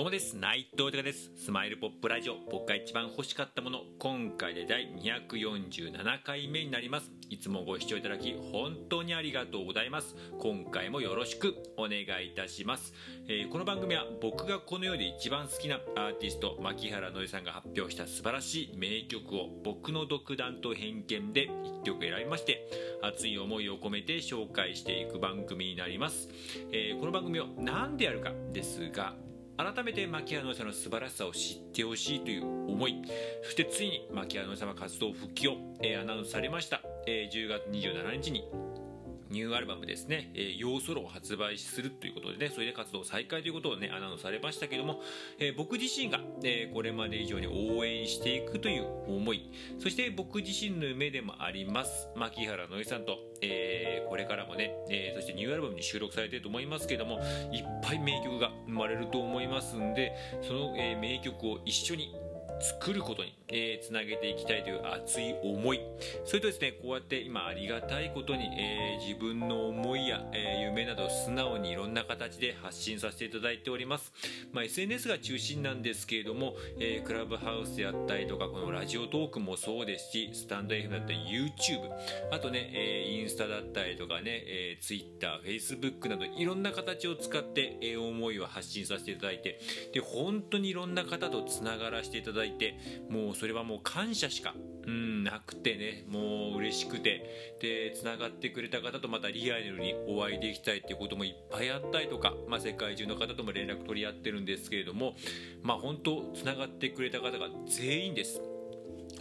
どうもです。内藤隆です。スマイルポップラジオ。僕が一番欲しかったもの。今回で第247回目になります。いつもご視聴いただき本当にありがとうございます。今回もよろしくお願いいたします、えー、この番組は僕がこの世で一番好きなアーティスト牧原のりさんが発表した素晴らしい名曲を僕の独断と偏見で1曲選びまして熱い思いを込めて紹介していく番組になります、えー、この番組を何でやるかですが改めて牧原のさんの素晴らしさを知ってほしいという思いそしてついに牧原の活動復帰を、えー、アナウンスされました、えー、10月27日にニューアルバムですね、えー、ヨーソロを発売するということでね、それで活動再開ということをね、アナウンスされましたけども、えー、僕自身が、えー、これまで以上に応援していくという思い、そして僕自身の夢でもあります、牧原のりさんと、えー、これからもね、えー、そしてニューアルバムに収録されてると思いますけども、いっぱい名曲が生まれると思いますんで、その、えー、名曲を一緒に作ることに、えー、つなげていきたいという熱い思い。それとですねこうやって今ありがたいことに、えー、自分の思いや、えー、夢など素直にいろんな形で発信させていただいております、まあ、SNS が中心なんですけれども、えクラブハウスやったりとかこのラジオトークもそうですしスタンド F だったり YouTube あとね、えインスタだったりとかね、え Twitter、Facebook などいろんな形を使って、え思いを発信させていただいてで本当にいろんな方とつながらせていただいていてもうそれはもう感謝しかうんなくてねもう嬉しくて。でつながってくれた方とまたリアルにお会いできたいっていうこともいっぱいあったりとか、まあ、世界中の方とも連絡取り合ってるんですけれどもまあ本当つながってくれた方が全員です。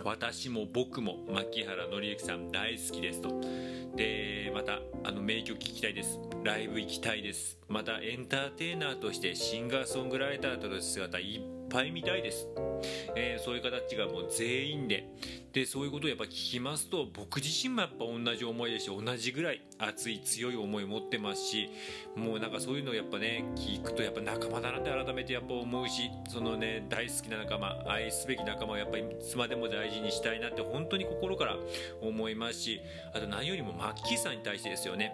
私も僕も牧原紀之さん大好きですと。でまたあの名曲聴きたいです。ライブ行きたいです。またエンターテイナーとしてシンガーソングライターとの姿いっぱい見たいです、えー、そういう形がもう全員で。でそういうことをやっぱ聞きますと僕自身もやっぱ同じ思いですし同じぐらい熱い強い思い持ってますしもうなんかそういうのをやっぱね聞くとやっぱ仲間だなって改めてやっぱ思うしそのね大好きな仲間愛すべき仲間をやっぱりいつまでも大事にしたいなって本当に心から思いますしあと何よりもマッキーさんに対してですよね。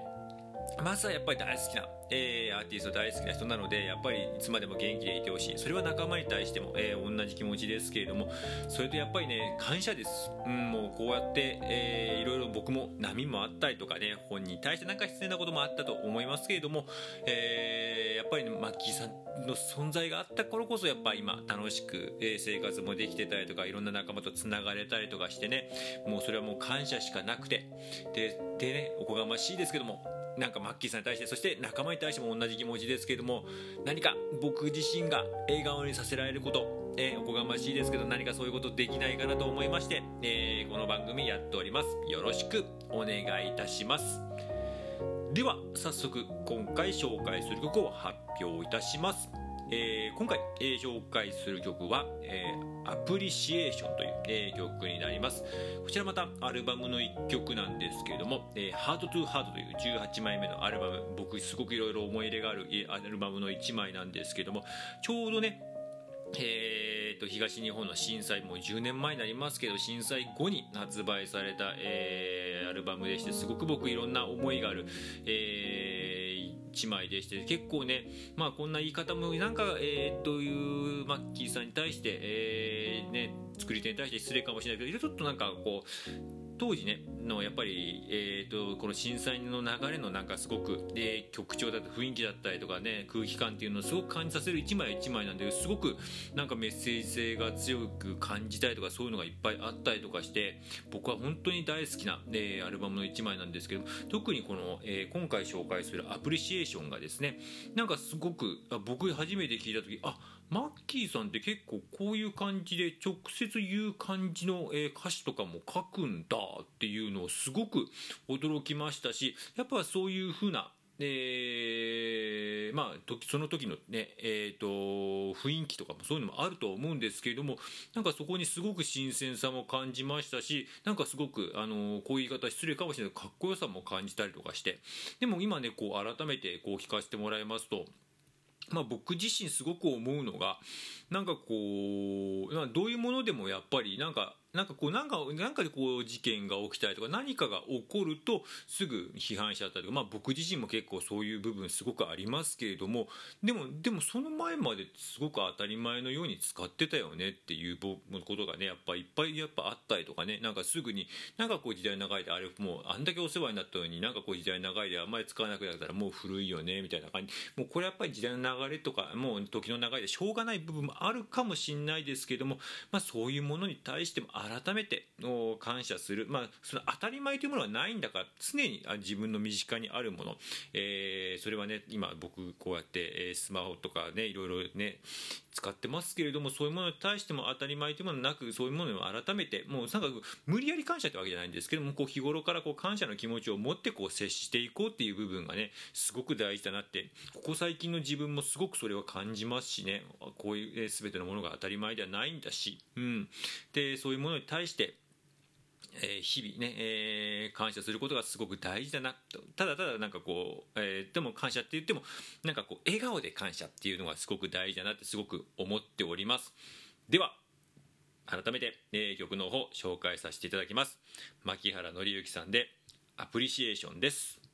まずはやっぱり大好きな、えー、アーティスト大好きな人なのでやっぱりいつまでも元気でいてほしい。それは仲間に対しても、えー、同じ気持ちですけれどもそれとやっぱりね感謝です、うん、もうこうやって、えー、いろいろ僕も波もあったりとかね本に対してなんか必要なこともあったと思いますけれども、えー、やっぱりねマッキーさんの存在があった頃こそやっぱ今楽しく、えー、生活もできてたりとかいろんな仲間とつながれたりとかしてねもうそれはもう感謝しかなくて。ででねおこがましいですけどもなんかマッキーさんに対してそして仲間に対しても同じ気持ちですけれども何か僕自身が笑顔にさせられること、えー、おこがましいですけど何かそういうことできないかなと思いまして、えー、この番組やっております。よろしくお願いいたします。では早速今回紹介する曲を発表いたします。えー、今回、えー、紹介する曲は、えー、アプリシエーションという、えー、曲になります。こちらまたアルバムの1曲なんですけれども、えー、ハートトゥーハートという18枚目のアルバム、僕すごくいろいろ思い入れがあるアルバムの1枚なんですけれども、ちょうどね、えーと、東日本の震災もう10年前になりますけど震災後に発売された、えー、アルバムでしてすごく僕いろんな思いがある、えー、1枚でして結構ねまあこんな言い方もなんか、えー、というマッキーさんに対して、えーね、作り手に対して失礼かもしれないけどちょっとなんかこう当時ねのやっぱり、えーと、この震災の流れのなんかすごく、えー、曲調だと雰囲気だったりとかね空気感っていうのをすごく感じさせる一枚一枚なんですごくなんかメッセージ性が強く感じたりとかそういうのがいっぱいあったりとかして僕は本当に大好きな、えー、アルバムの一枚なんですけど特にこの、えー、今回紹介する「アプリシエーション」がですねなんかすごく僕初めて聞いた時あマッキーさんって結構こういう感じで直接言う感じの、え歌詞とかも書くんだっていうのをすごく驚きましたしやっぱそういう風なえー、まあその時のねえーと、雰囲気とかもそういうのもあると思うんですけれどもなんかそこにすごく新鮮さも感じましたしなんかすごくあのこういう言い方失礼かもしれないかっこよさも感じたりとかしてでも今ねこう改めてこう聞かせてもらいますとまあ、僕自身すごく思うのがなんかこうどういうものでもやっぱりなんかなんかこうなんかなんかでこう事件が起きたりとか何かが起こるとすぐ批判しちゃったりとか、まあ、僕自身も結構そういう部分すごくありますけれどもでもでもその前まですごく当たり前のように使ってたよねっていうことがねやっぱいっぱいやっぱあったりとかねなんかすぐになんかこう時代長いであれもうあんだけお世話になったのになんかこう時代長いであんまり使わなくなったらもう古いよねみたいな感じ。もうこれやっぱり時代の流れとかもう時の流れでしょうがない部分もあるかもしれないですけども、まあ、そういうものに対しても改めて感謝する、まあ、その当たり前というものはないんだから常に自分の身近にあるもの、えー、それはね今僕こうやって、スマホとかねいろいろね使ってますけれどもそういうものに対しても当たり前というものなくそういうものを改めてもうなんか無理やり感謝ってわけじゃないんですけどもこう日頃からこう感謝の気持ちを持ってこう接していこうっていう部分がねすごく大事だなってここ最近の自分もすごくそれは感じますしね。こういう全てのものが当たり前ではないんだし、うん、でそういうものに対してえー、日々ね、えー、感謝することがすごく大事だなと。ただただなんかこう、えー、でも感謝って言ってもなんかこう笑顔で感謝っていうのがすごく大事だなってすごく思っております。では改めて、えー、曲の方紹介させていただきます。牧原紀之さんで「アプリシエーション」です。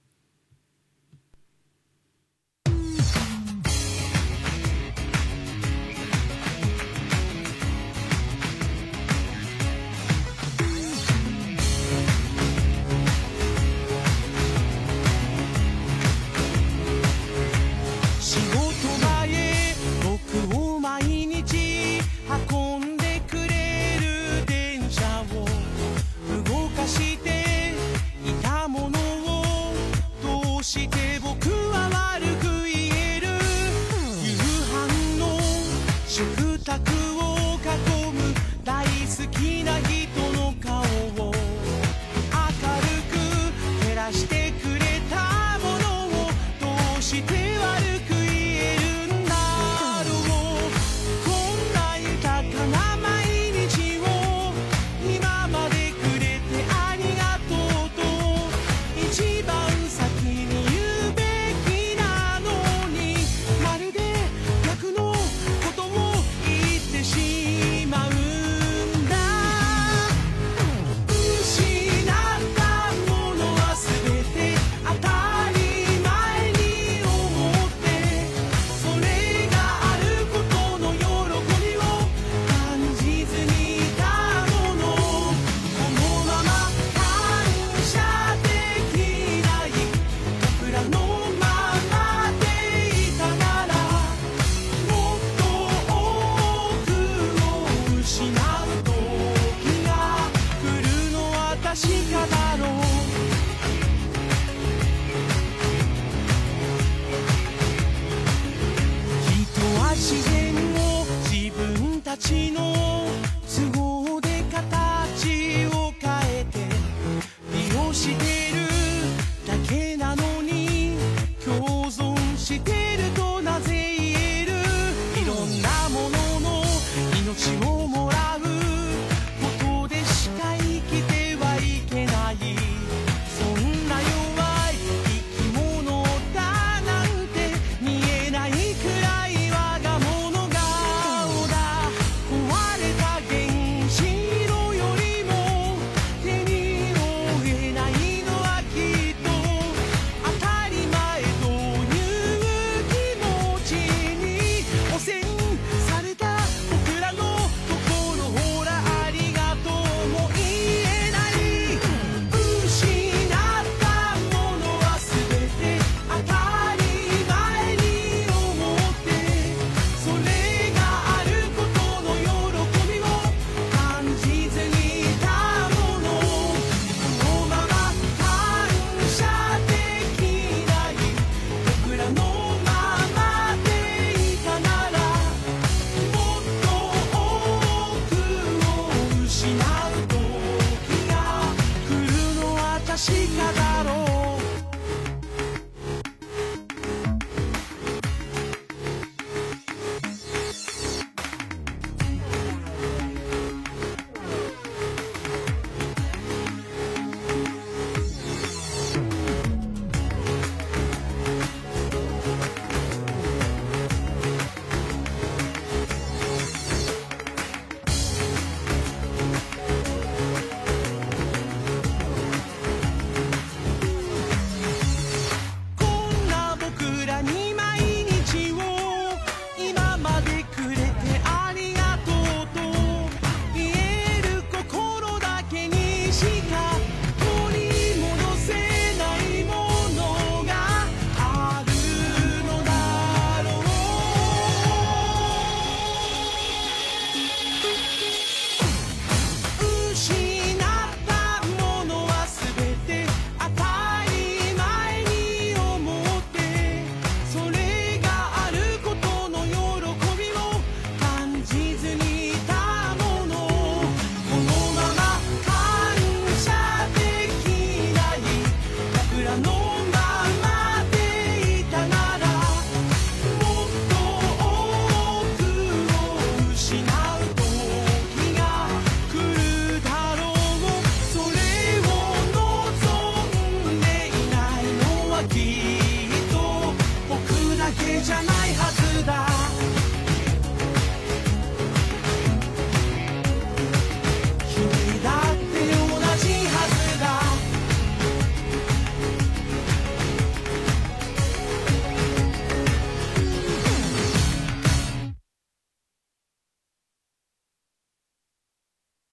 けじゃないはず